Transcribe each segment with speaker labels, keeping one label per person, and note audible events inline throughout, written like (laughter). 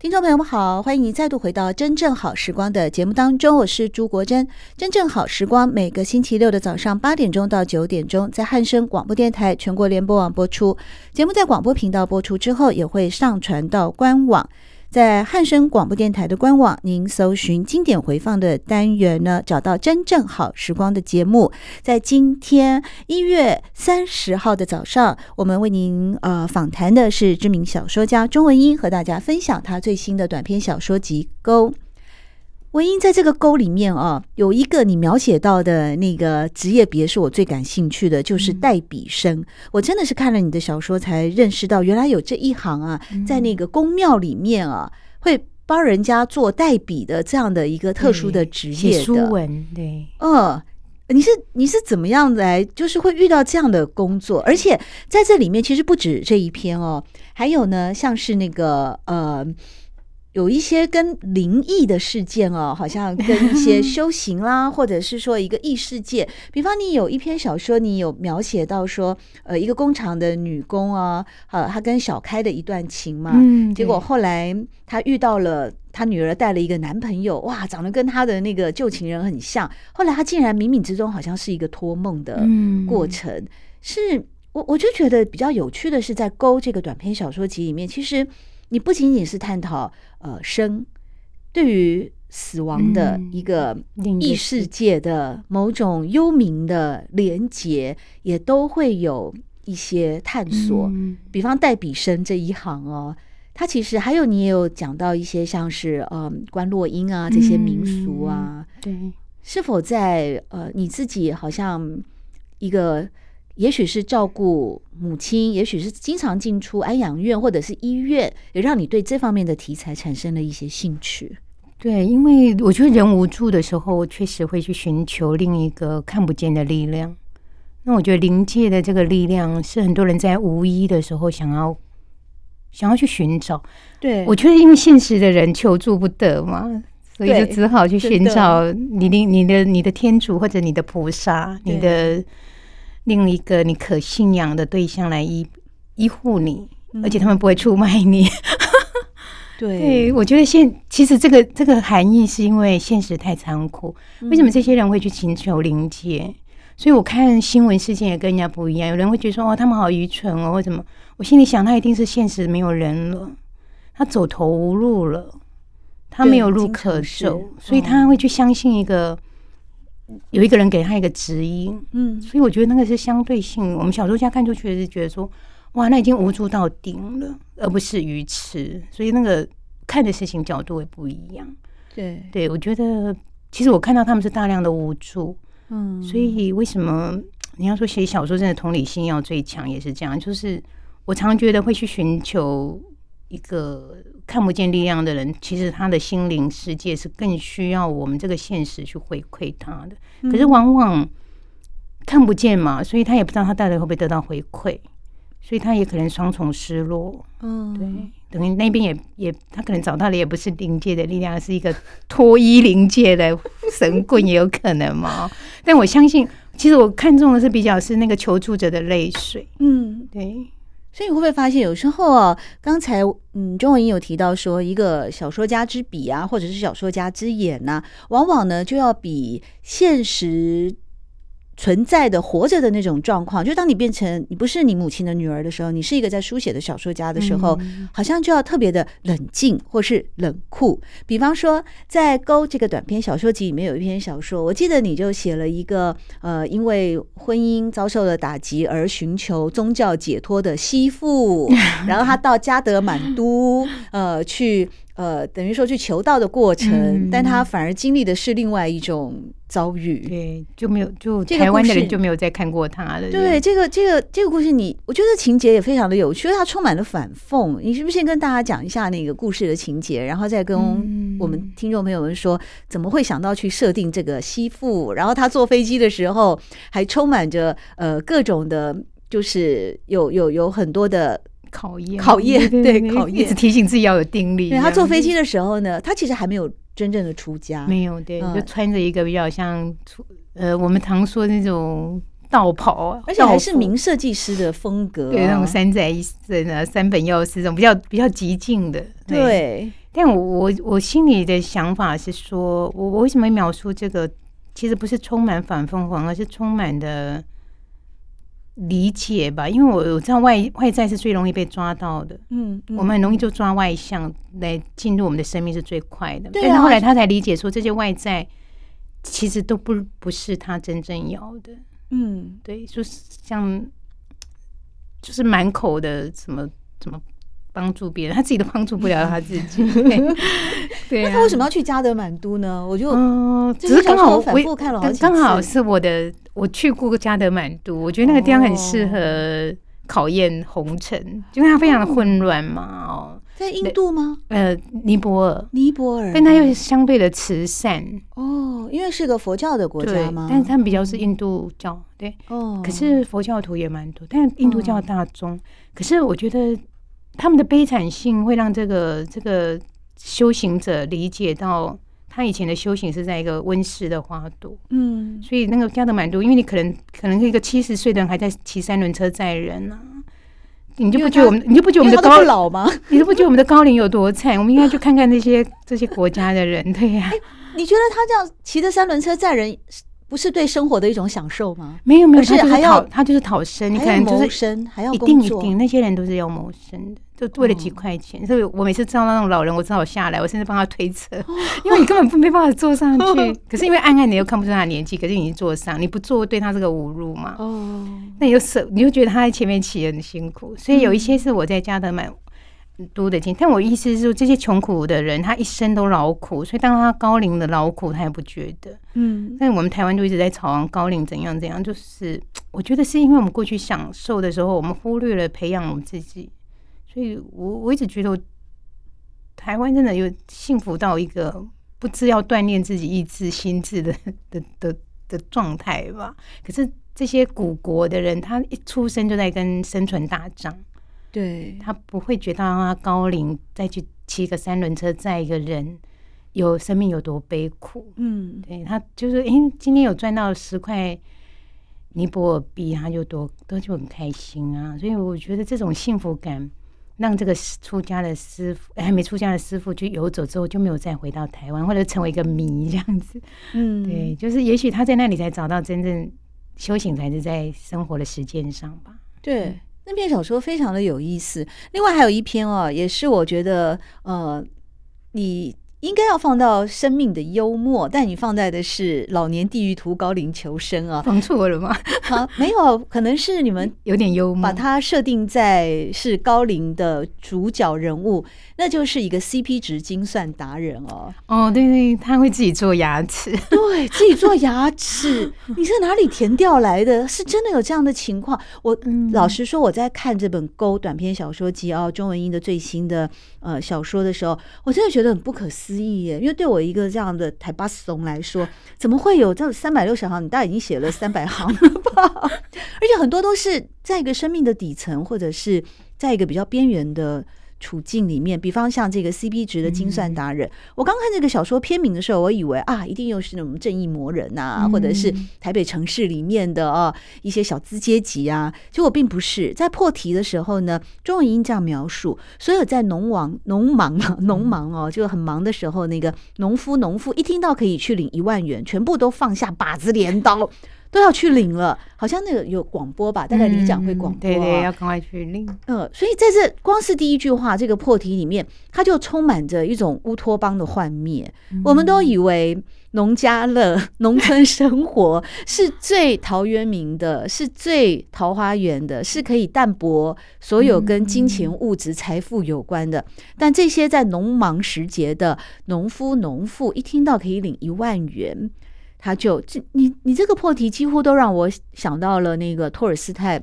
Speaker 1: 听众朋友们好，欢迎您再度回到《真正好时光》的节目当中，我是朱国珍。《真正好时光》每个星期六的早上八点钟到九点钟，在汉声广播电台全国联播网播出。节目在广播频道播出之后，也会上传到官网。在汉声广播电台的官网，您搜寻经典回放的单元呢，找到真正好时光的节目。在今天一月三十号的早上，我们为您呃访谈的是知名小说家钟文英，和大家分享他最新的短篇小说集《沟》。文英在这个沟里面啊，有一个你描写到的那个职业别是我最感兴趣的，就是代笔生。嗯、我真的是看了你的小说才认识到，原来有这一行啊，在那个宫庙里面啊，会帮人家做代笔的这样的一个特殊的职业的。
Speaker 2: 书文，对，
Speaker 1: 嗯，你是你是怎么样来，就是会遇到这样的工作？而且在这里面，其实不止这一篇哦，还有呢，像是那个呃。有一些跟灵异的事件哦，好像跟一些修行啦，或者是说一个异世界。比方，你有一篇小说，你有描写到说，呃，一个工厂的女工啊，呃，她跟小开的一段情嘛，嗯，结果后来她遇到了她女儿带了一个男朋友，哇，长得跟她的那个旧情人很像。后来她竟然冥冥之中好像是一个托梦的过程。嗯，是我我就觉得比较有趣的是，在《勾》这个短篇小说集里面，其实。你不仅仅是探讨呃生对于死亡的一个异世界的某种幽冥的连结，也都会有一些探索。比方代笔生这一行哦，它其实还有你也有讲到一些像是呃观落阴啊这些民俗啊，对，是否在呃你自己好像一个。也许是照顾母亲，也许是经常进出安养院或者是医院，也让你对这方面的题材产生了一些兴趣。
Speaker 2: 对，因为我觉得人无助的时候，我确实会去寻求另一个看不见的力量。那我觉得灵界的这个力量是很多人在无依的时候想要想要去寻找。
Speaker 1: 对，
Speaker 2: 我觉得因为现实的人求助不得嘛，所以就只好去寻找你的、你的、你的天主或者你的菩萨，你的。另一个你可信仰的对象来依依护你，而且他们不会出卖你。(laughs)
Speaker 1: 对，
Speaker 2: 对，我觉得现其实这个这个含义是因为现实太残酷。为什么这些人会去寻求灵界？所以我看新闻事件也跟人家不一样。有人会觉得说：“哦，他们好愚蠢哦，或什么？”我心里想，他一定是现实没有人了，他走投无路了，他没有路可走，所以他会去相信一个。有一个人给他一个指引，嗯，所以我觉得那个是相对性。我们小说家看出去是觉得说，哇，那已经无助到顶了，而不是愚痴。所以那个看的事情角度也不一样。
Speaker 1: 对，
Speaker 2: 对我觉得其实我看到他们是大量的无助，嗯，所以为什么你要说写小说真的同理心要最强，也是这样。就是我常觉得会去寻求一个。看不见力量的人，其实他的心灵世界是更需要我们这个现实去回馈他的。可是往往看不见嘛，所以他也不知道他到底会不会得到回馈，所以他也可能双重失落。嗯，对，等于那边也也他可能找到的也不是灵界的力量，是一个脱衣灵界的神棍，也有可能嘛。(laughs) 但我相信，其实我看中的是比较是那个求助者的泪水。嗯，对。
Speaker 1: 所以你会不会发现，有时候啊，刚才嗯，钟文英有提到说，一个小说家之笔啊，或者是小说家之眼呐、往往呢就要比现实。存在的活着的那种状况，就当你变成你不是你母亲的女儿的时候，你是一个在书写的小说家的时候，好像就要特别的冷静或是冷酷。比方说，在《勾》这个短篇小说集里面有一篇小说，我记得你就写了一个呃，因为婚姻遭受了打击而寻求宗教解脱的媳妇，(laughs) 然后他到加德满都呃去。呃，等于说去求道的过程，嗯、但他反而经历的是另外一种遭遇，
Speaker 2: 对，就没有就台湾的人就没有再看过他了。
Speaker 1: 对，这个这个这个故事你，你我觉得情节也非常的有趣，因为它充满了反讽。你是不是先跟大家讲一下那个故事的情节，然后再跟我们听众朋友们说，怎么会想到去设定这个吸附？然后他坐飞机的时候，还充满着呃各种的，就是有有有很多的。
Speaker 2: 考验，
Speaker 1: 考验，对，考验，
Speaker 2: 一直提醒自己要有定力。
Speaker 1: 对，他坐飞机的时候呢，他其实还没有真正的出家，
Speaker 2: 没有，对，就穿着一个比较像出，呃，我们常说的那种道袍，
Speaker 1: 而且还是名设计师的风格，
Speaker 2: 对，那种山寨一身的三本耀司这种比较比较极静的，
Speaker 1: 对。
Speaker 2: 但我我我心里的想法是说，我我为什么描述这个？其实不是充满反凤凰，而是充满的理解吧。因为我我知道外外在是最容易被抓到的，嗯，嗯，我们很容易就抓外向来进入我们的生命是最快的。对啊，但是后来他才理解说，这些外在其实都不不是他真正要的。嗯，对，就是像就是满口的什么什么。帮助别人，(laughs) 他自己都帮助不了 (laughs) 他自己。(laughs) 对，
Speaker 1: 那他为什么要去加德满都呢？我就
Speaker 2: 嗯，只是刚好我反复看了好几次，刚好是我的，我去过加德满都，我觉得那个地方很适合考验红尘，因为它非常的混乱嘛。哦，
Speaker 1: 在印度吗？
Speaker 2: 呃，尼泊尔，
Speaker 1: 尼泊尔，
Speaker 2: 但它又相对的慈善
Speaker 1: 哦，因为是个佛教的国家嘛。
Speaker 2: 但是他们比较是印度教，对哦。可是佛教徒也蛮多，但是印度教大宗。可是我觉得。他们的悲惨性会让这个这个修行者理解到，他以前的修行是在一个温室的花朵。嗯，所以那个加德满都，因为你可能可能一个七十岁的人还在骑三轮车载人啊，你就不觉得我们，你就不觉得我们的高
Speaker 1: 老吗？(laughs)
Speaker 2: 你就不觉得我们的高龄有多惨？我们应该去看看那些这些国家的人，对呀、啊欸。
Speaker 1: 你觉得他这样骑着三轮车载人？不是对生活的一种享受吗？
Speaker 2: 没有没有，他就是还要他就是讨生，你可能就是
Speaker 1: 谋生，还要
Speaker 2: 一定一定，那些人都是要谋生的，就为了几块钱。所以我每次知道那种老人，我只好下来，我甚至帮他推车，(laughs) 因为你根本不没办法坐上去。可是因为暗暗你又看不出他的年纪，可是你坐上，你不坐对他这个侮辱嘛。哦，那你就舍，你就觉得他在前面骑很辛苦。所以有一些是我在加德满多的钱，但我意思是说，这些穷苦的人，他一生都劳苦，所以当他高龄的劳苦，他也不觉得。嗯，但我们台湾就一直在吵高龄怎样怎样，就是我觉得是因为我们过去享受的时候，我们忽略了培养我们自己，所以我我一直觉得，台湾真的有幸福到一个不知要锻炼自己意志心智的 (laughs) 的的的状态吧。可是这些古国的人，他一出生就在跟生存打仗。对，他不会觉得他高龄再去骑个三轮车载一个人，有生命有多悲苦。嗯，对，他就是，因为今天有赚到十块尼泊尔币，他就多他就很开心啊。所以我觉得这种幸福感，让这个出家的师傅还没出家的师傅去游走之后，就没有再回到台湾，或者成为一个谜这样子。嗯，对，就是也许他在那里才找到真正修行，才是在生活的实践上吧。
Speaker 1: 对。那篇小说非常的有意思，另外还有一篇哦，也是我觉得呃，你。应该要放到生命的幽默，但你放在的是老年地狱图高龄求生啊，
Speaker 2: 放错了吗？
Speaker 1: 好，没有，可能是你们 (laughs)
Speaker 2: 有点幽默，
Speaker 1: 把它设定在是高龄的主角人物，那就是一个 CP 值精算达人哦。
Speaker 2: 哦，对对，他会自己做牙齿，
Speaker 1: 对自己做牙齿，(laughs) 你是哪里填掉来的？是真的有这样的情况？我、嗯、老实说，我在看这本《沟短篇小说集》哦，中文英的最新的呃小说的时候，我真的觉得很不可思议。思议耶，因为对我一个这样的台巴怂来说，怎么会有这三百六十行？你大概已经写了三百行了吧？(laughs) 而且很多都是在一个生命的底层，或者是在一个比较边缘的。处境里面，比方像这个 CP 值的精算达人，嗯、我刚看这个小说片名的时候，我以为啊，一定又是那种正义魔人呐、啊，嗯、或者是台北城市里面的啊一些小资阶级啊。结果并不是，在破题的时候呢，中文音这样描述：所有在农忙、农忙、(laughs) 农忙哦，就很忙的时候，那个农夫、农妇一听到可以去领一万元，全部都放下把子镰刀。都要去领了，好像那个有广播吧？大概里长会广播、啊嗯，
Speaker 2: 对对，要赶快去领。
Speaker 1: 嗯，所以在这光是第一句话这个破题里面，它就充满着一种乌托邦的幻灭。嗯、我们都以为农家乐、农村生活 (laughs) 是最陶渊明的，是最桃花源的，是可以淡泊所有跟金钱、物质、财富有关的。嗯、但这些在农忙时节的农夫、农妇，一听到可以领一万元。他就这你你这个破题几乎都让我想到了那个托尔斯泰，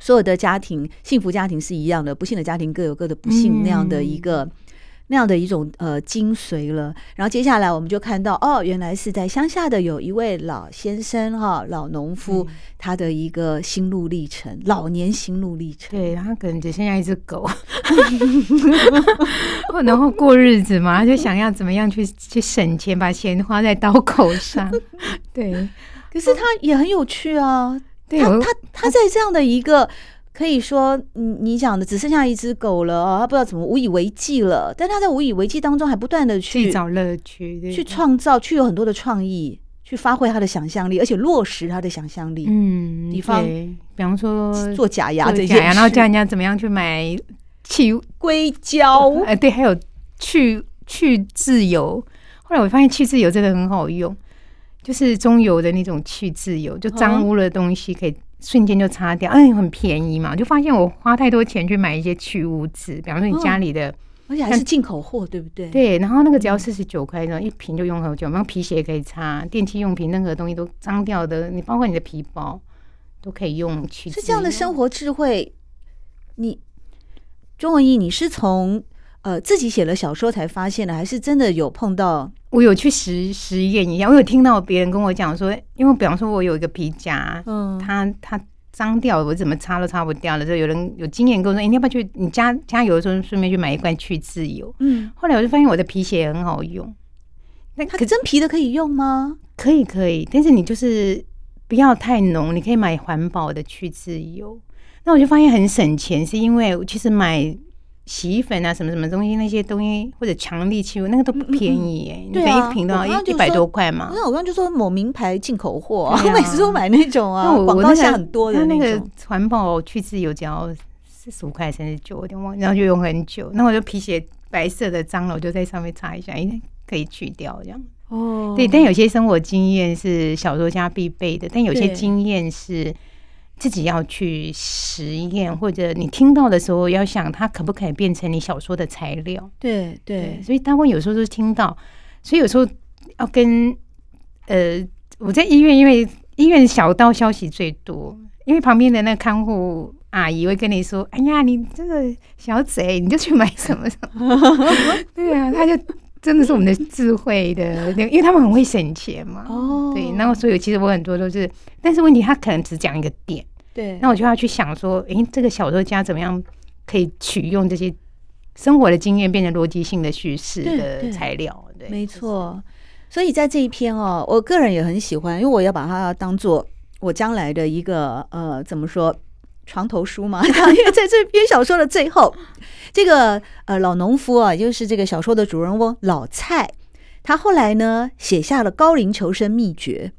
Speaker 1: 所有的家庭幸福家庭是一样的，不幸的家庭各有各的不幸那样的一个。那样的一种呃精髓了，然后接下来我们就看到哦，原来是在乡下的有一位老先生哈，老农夫，嗯、他的一个心路历程，老年心路历程。
Speaker 2: 对，他可能只剩下一只狗，(laughs) 然后过日子嘛，他就想要怎么样去去省钱，把钱花在刀口上。对，
Speaker 1: 可是他也很有趣啊，他他他在这样的一个。可以说，你你讲的只剩下一只狗了哦，他不知道怎么无以为继了。但他在无以为继当中，还不断的去，
Speaker 2: 去找乐趣，
Speaker 1: 去创造，去有很多的创意，去发挥他的想象力，而且落实他的想象力。
Speaker 2: 嗯，
Speaker 1: 比方
Speaker 2: 比方说
Speaker 1: 做假牙这些，
Speaker 2: 假牙，然后教人家怎么样去买去
Speaker 1: 硅胶，
Speaker 2: 哎，对，还有去去自由。后来我发现去自由真的很好用，就是中油的那种去自由，就脏污的东西可以。瞬间就擦掉，哎，很便宜嘛，就发现我花太多钱去买一些去污渍，比方说你家里的，
Speaker 1: 而且还是进口货，对不对？
Speaker 2: 对，然后那个只要四十九块，然后一瓶就用很久，然后皮鞋也可以擦，电器用品任何东西都脏掉的，你包括你的皮包都可以用去。
Speaker 1: 是这样的生活智慧，你钟文义，你是从呃自己写了小说才发现的，还是真的有碰到？
Speaker 2: 我有去实实验一下，我有听到别人跟我讲说，因为比方说我有一个皮夹，嗯，它它脏掉了，我怎么擦都擦不掉了。就有人有经验跟我说，哎、欸，你要不要去你加加油的时候顺便去买一罐去渍油？嗯，后来我就发现我的皮鞋很好用。
Speaker 1: 那它真皮的可以用吗？
Speaker 2: 可以可以，但是你就是不要太浓，你可以买环保的去渍油。那我就发现很省钱，是因为其实买。洗衣粉啊，什么什么东西，那些东西或者强力气味，那个都不便宜哎、欸，嗯嗯、你每一瓶都要一一百多块嘛。
Speaker 1: 那我刚刚就说某名牌进口货、啊，我每次都买那种啊，广告下很多的那
Speaker 2: 个环保去渍油只要四十五块三十九，我有点忘，然后就用很久。那我就皮鞋白色的脏了，我就在上面擦一下，该，可以去掉这样。哦，对，但有些生活经验是小说家必备的，但有些经验是。自己要去实验，或者你听到的时候要想，它可不可以变成你小说的材料？
Speaker 1: 对对，对，
Speaker 2: 所以他会有时候都是听到，所以有时候要跟呃，我在医院，因为医院小道消息最多，因为旁边的那个看护阿姨会跟你说：“哎呀，你这个小贼，你就去买什么什么。”对啊，他就真的是我们的智慧的，因为他们很会省钱嘛。哦，对，然后所以其实我很多都是，但是问题他可能只讲一个点。
Speaker 1: 对，
Speaker 2: 那我就要去想说，诶，这个小说家怎么样可以取用这些生活的经验，变成逻辑性的叙事的材料？
Speaker 1: 对，没错。所以在这一篇哦，我个人也很喜欢，因为我要把它当做我将来的一个呃，怎么说床头书嘛。(laughs) 因为在这篇小说的最后，这个呃老农夫啊，就是这个小说的主人翁老蔡，他后来呢写下了高龄求生秘诀。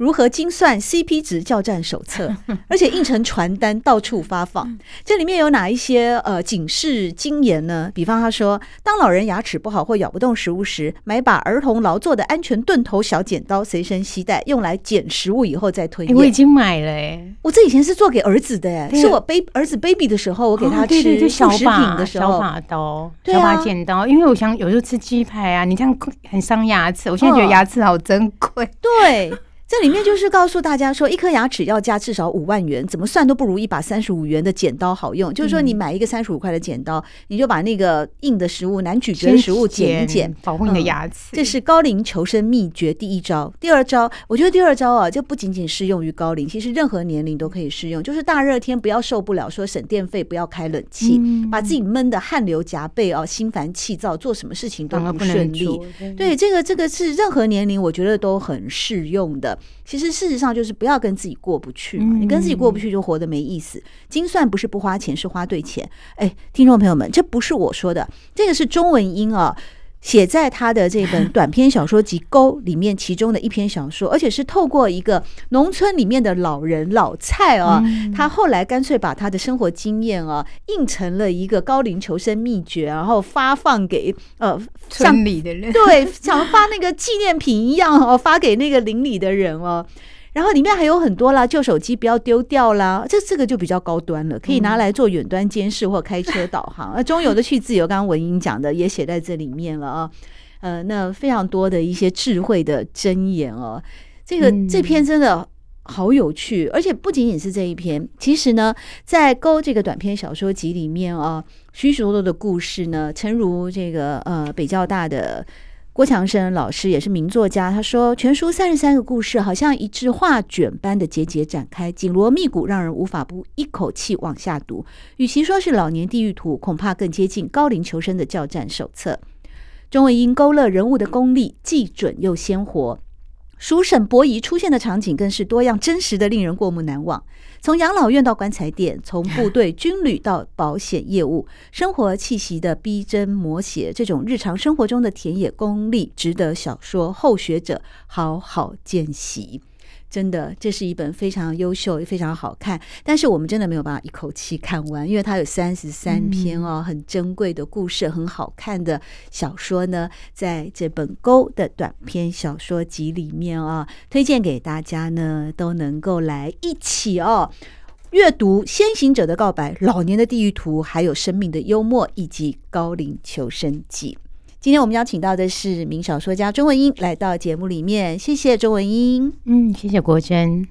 Speaker 1: 如何精算 CP 值教战手册，(laughs) 而且印成传单到处发放。这里面有哪一些呃警示金言呢？比方他说，当老人牙齿不好或咬不动食物时，买把儿童劳作的安全钝头小剪刀随身携带，用来剪食物以后再吞咽。
Speaker 2: 我已经买了哎，
Speaker 1: 我这以前是做给儿子的哎，是我 baby 儿子 baby 的时候，我给他吃副食品的时候，
Speaker 2: 小把刀、小把剪刀，因为我想有时候吃鸡排啊，你这样很伤牙齿。我现在觉得牙齿好珍贵，
Speaker 1: 对。这里面就是告诉大家说，一颗牙齿要加至少五万元，怎么算都不如一把三十五元的剪刀好用。就是说，你买一个三十五块的剪刀，你就把那个硬的食物、难咀嚼的食物剪一剪，
Speaker 2: 保护你的牙齿。
Speaker 1: 这是高龄求生秘诀第一招。第二招，我觉得第二招啊，就不仅仅适用于高龄，其实任何年龄都可以适用。就是大热天不要受不了，说省电费，不要开冷气，把自己闷得汗流浃背啊，心烦气躁，做什么事情都不顺利。对，这个这个是任何年龄，我觉得都很适用的。其实事实上就是不要跟自己过不去嘛，你跟自己过不去就活得没意思。精算不是不花钱，是花对钱。哎，听众朋友们，这不是我说的，这个是中文音啊。写在他的这本 (laughs) 短篇小说集《沟》里面，其中的一篇小说，而且是透过一个农村里面的老人老蔡啊，他后来干脆把他的生活经验啊印成了一个高龄求生秘诀，然后发放给呃
Speaker 2: 村里的人，
Speaker 1: 对，像发那个纪念品一样哦，发给那个邻里的人哦。然后里面还有很多啦，旧手机不要丢掉啦，这这个就比较高端了，可以拿来做远端监视或开车导航。那 (laughs) 中游的去自由，刚刚文英讲的也写在这里面了啊。呃，那非常多的一些智慧的箴言哦，这个这篇真的好有趣，而且不仅仅是这一篇，其实呢，在《勾》这个短篇小说集里面啊，许许多多的故事呢，诚如这个呃北交大的。郭强生老师也是名作家，他说全书三十三个故事，好像一只画卷般的节节展开，紧锣密鼓，让人无法不一口气往下读。与其说是老年地狱图，恐怕更接近高龄求生的教战手册。钟文英勾勒人物的功力既准又鲜活，叔婶伯姨出现的场景更是多样真实的，令人过目难忘。从养老院到棺材店，从部队军旅到保险业务，生活气息的逼真摹写，这种日常生活中的田野功力，值得小说后学者好好见习。真的，这是一本非常优秀也非常好看，但是我们真的没有办法一口气看完，因为它有三十三篇哦，很珍贵的故事，很好看的小说呢，在这本《沟》的短篇小说集里面啊，推荐给大家呢，都能够来一起哦阅读《先行者的告白》、《老年的地狱图》，还有《生命的幽默》以及《高龄求生记》。今天我们邀请到的是名小说家钟文英来到节目里面，谢谢钟文英。
Speaker 2: 嗯，谢谢国珍。